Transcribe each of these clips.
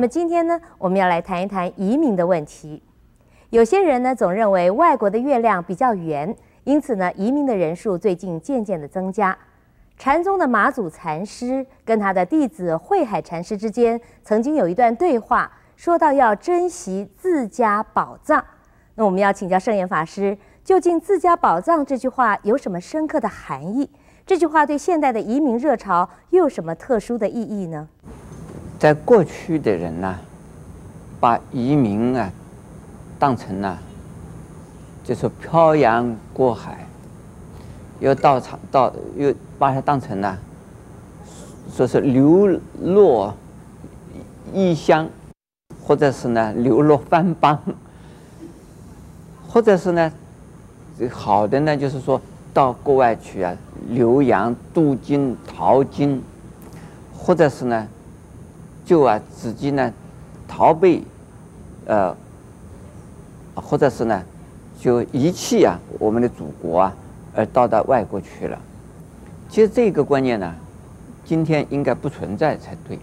那么今天呢，我们要来谈一谈移民的问题。有些人呢，总认为外国的月亮比较圆，因此呢，移民的人数最近渐渐的增加。禅宗的马祖禅师跟他的弟子慧海禅师之间，曾经有一段对话，说到要珍惜自家宝藏。那我们要请教圣严法师，究竟“自家宝藏”这句话有什么深刻的含义？这句话对现代的移民热潮又有什么特殊的意义呢？在过去的人呢、把移民啊。当成了，就是漂洋过海，又到场到又把它当成了，说是流落异乡，或者是呢流落番邦，或者是呢，好的呢就是说到国外去啊，留洋镀金淘金，或者是呢，就啊自己呢逃避，呃。或者是呢，就遗弃啊我们的祖国啊，而到达外国去了。其实这个观念呢，今天应该不存在才对。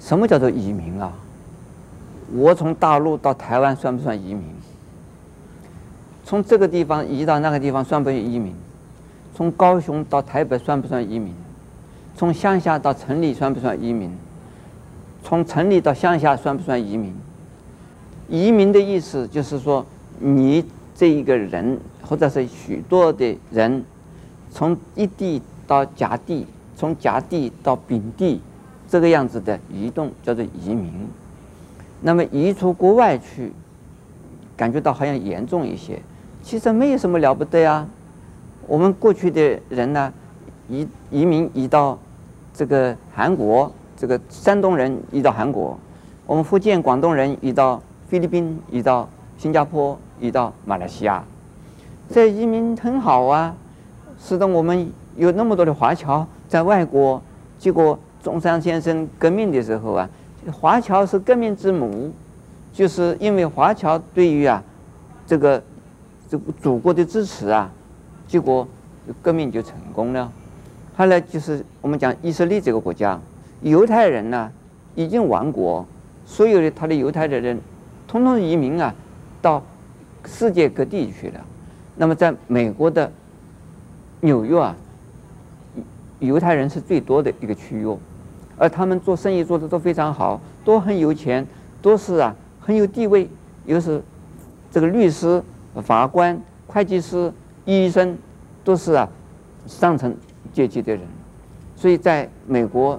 什么叫做移民啊？我从大陆到台湾算不算移民？从这个地方移到那个地方算不算移民？从高雄到台北算不算移民？从乡下到城里算不算移民？从城里到乡下算不算移民？移民的意思就是说，你这一个人，或者是许多的人，从一地到甲地，从甲地到丙地，这个样子的移动叫做移民。那么移出国外去，感觉到好像严重一些，其实没有什么了不得呀。我们过去的人呢，移移民移到这个韩国，这个山东人移到韩国，我们福建、广东人移到。菲律宾移到新加坡，移到马来西亚，这移民很好啊，使得我们有那么多的华侨在外国。结果中山先生革命的时候啊，华侨是革命之母，就是因为华侨对于啊这个这个祖国的支持啊，结果革命就成功了。后来就是我们讲以色列这个国家，犹太人呢已经亡国，所有的他的犹太的人。统统移民啊，到世界各地去了。那么，在美国的纽约啊，犹太人是最多的一个区域，而他们做生意做得都非常好，都很有钱，都是啊很有地位，又是这个律师、法官、会计师、医生，都是啊上层阶级的人。所以，在美国，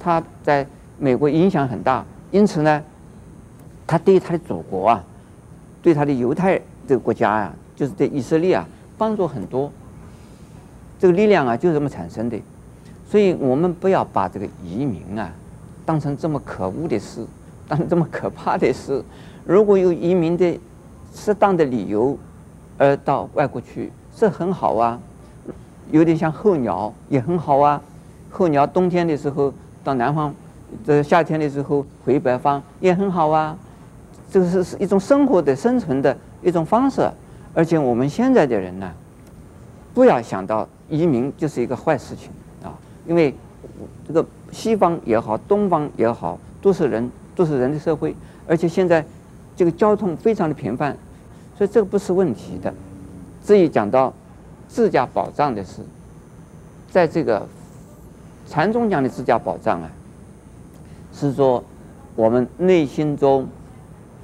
他在美国影响很大。因此呢。他对他的祖国啊，对他的犹太这个国家啊，就是对以色列啊，帮助很多。这个力量啊，就是这么产生的。所以我们不要把这个移民啊，当成这么可恶的事，当成这么可怕的事。如果有移民的适当的理由，而到外国去，是很好啊。有点像候鸟，也很好啊。候鸟冬天的时候到南方，这夏天的时候回北方，也很好啊。这个是是一种生活的生存的一种方式，而且我们现在的人呢，不要想到移民就是一个坏事情啊，因为这个西方也好，东方也好，都是人，都是人的社会，而且现在这个交通非常的频繁，所以这个不是问题的。至于讲到自家宝藏的是，在这个禅宗讲的自家宝藏啊，是说我们内心中。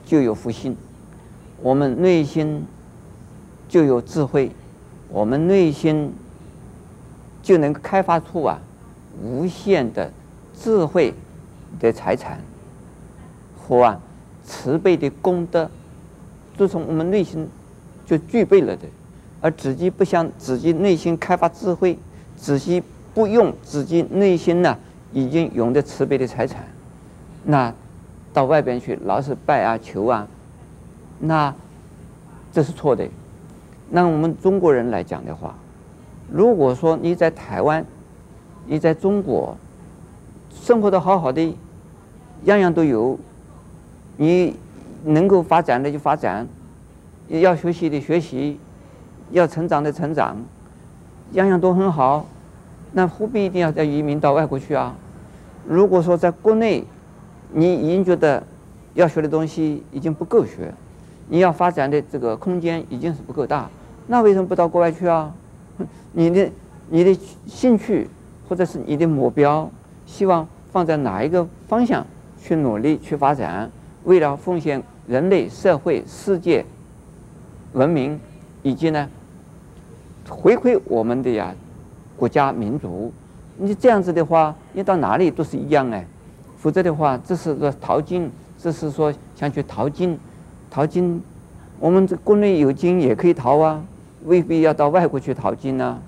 就有福心，我们内心就有智慧，我们内心就能开发出啊无限的智慧的财产和啊慈悲的功德，就从我们内心就具备了的，而自己不想自己内心开发智慧，自己不用自己内心呢已经有的慈悲的财产，那。到外边去，老是拜啊求啊，那这是错的。那我们中国人来讲的话，如果说你在台湾，你在中国生活的好好的，样样都有，你能够发展的就发展，要学习的学习，要成长的成长，样样都很好，那何必一定要再移民到外国去啊？如果说在国内，你已经觉得要学的东西已经不够学，你要发展的这个空间已经是不够大，那为什么不到国外去啊？你的你的兴趣或者是你的目标，希望放在哪一个方向去努力去发展？为了奉献人类社会世界文明，以及呢回馈我们的呀国家民族，你这样子的话，你到哪里都是一样哎。否则的话，这是说淘金，这是说想去淘金，淘金，我们这国内有金也可以淘啊，未必要到外国去淘金啊。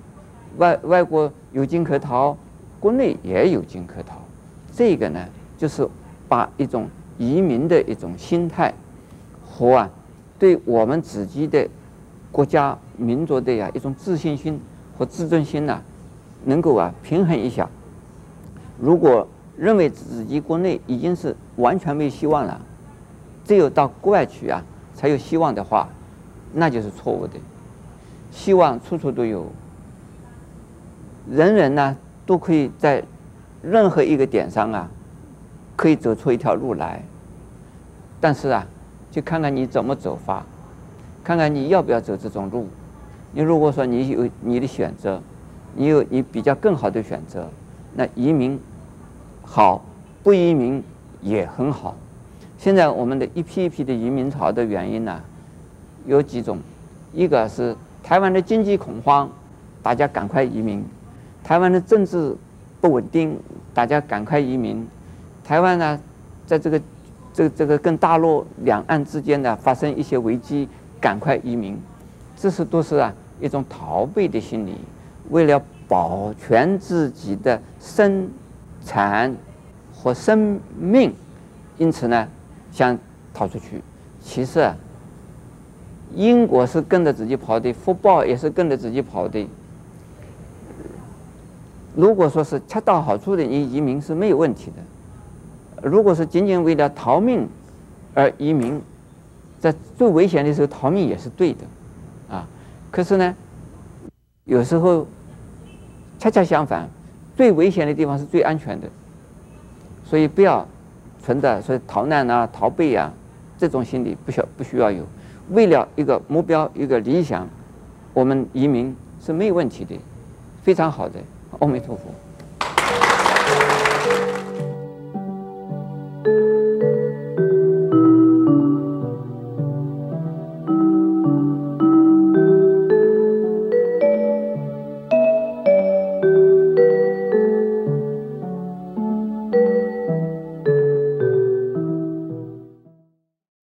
外外国有金可淘，国内也有金可淘。这个呢，就是把一种移民的一种心态和啊，对我们自己的国家民族的呀一种自信心和自尊心呐、能够啊平衡一下。如果认为自己国内已经是完全没希望了，只有到国外去啊才有希望的话，那就是错误的。希望处处都有，人人呢都可以在任何一个点上啊，可以走出一条路来。但是啊，就看看你怎么走法，看看你要不要走这种路。你如果说你有你的选择，你有你比较更好的选择，那移民。好，不移民也很好。现在我们的一批一批的移民潮的原因呢，有几种，一个是台湾的经济恐慌，大家赶快移民；台湾的政治不稳定，大家赶快移民；台湾呢，在这个这个这个跟大陆两岸之间呢发生一些危机，赶快移民。这是都是啊一种逃避的心理，为了保全自己的生。产和生命，因此呢，想逃出去。其实啊，因果是跟着自己跑的，福报也是跟着自己跑的。如果说是恰到好处的，你移民是没有问题的。如果是仅仅为了逃命而移民，在最危险的时候逃命也是对的，可是呢，有时候恰恰相反。最危险的地方是最安全的，所以不要存在说逃难啊、逃避啊这种心理，不需不需要有。为了一个目标、一个理想，我们移民是没有问题的，非常好的。阿弥陀佛。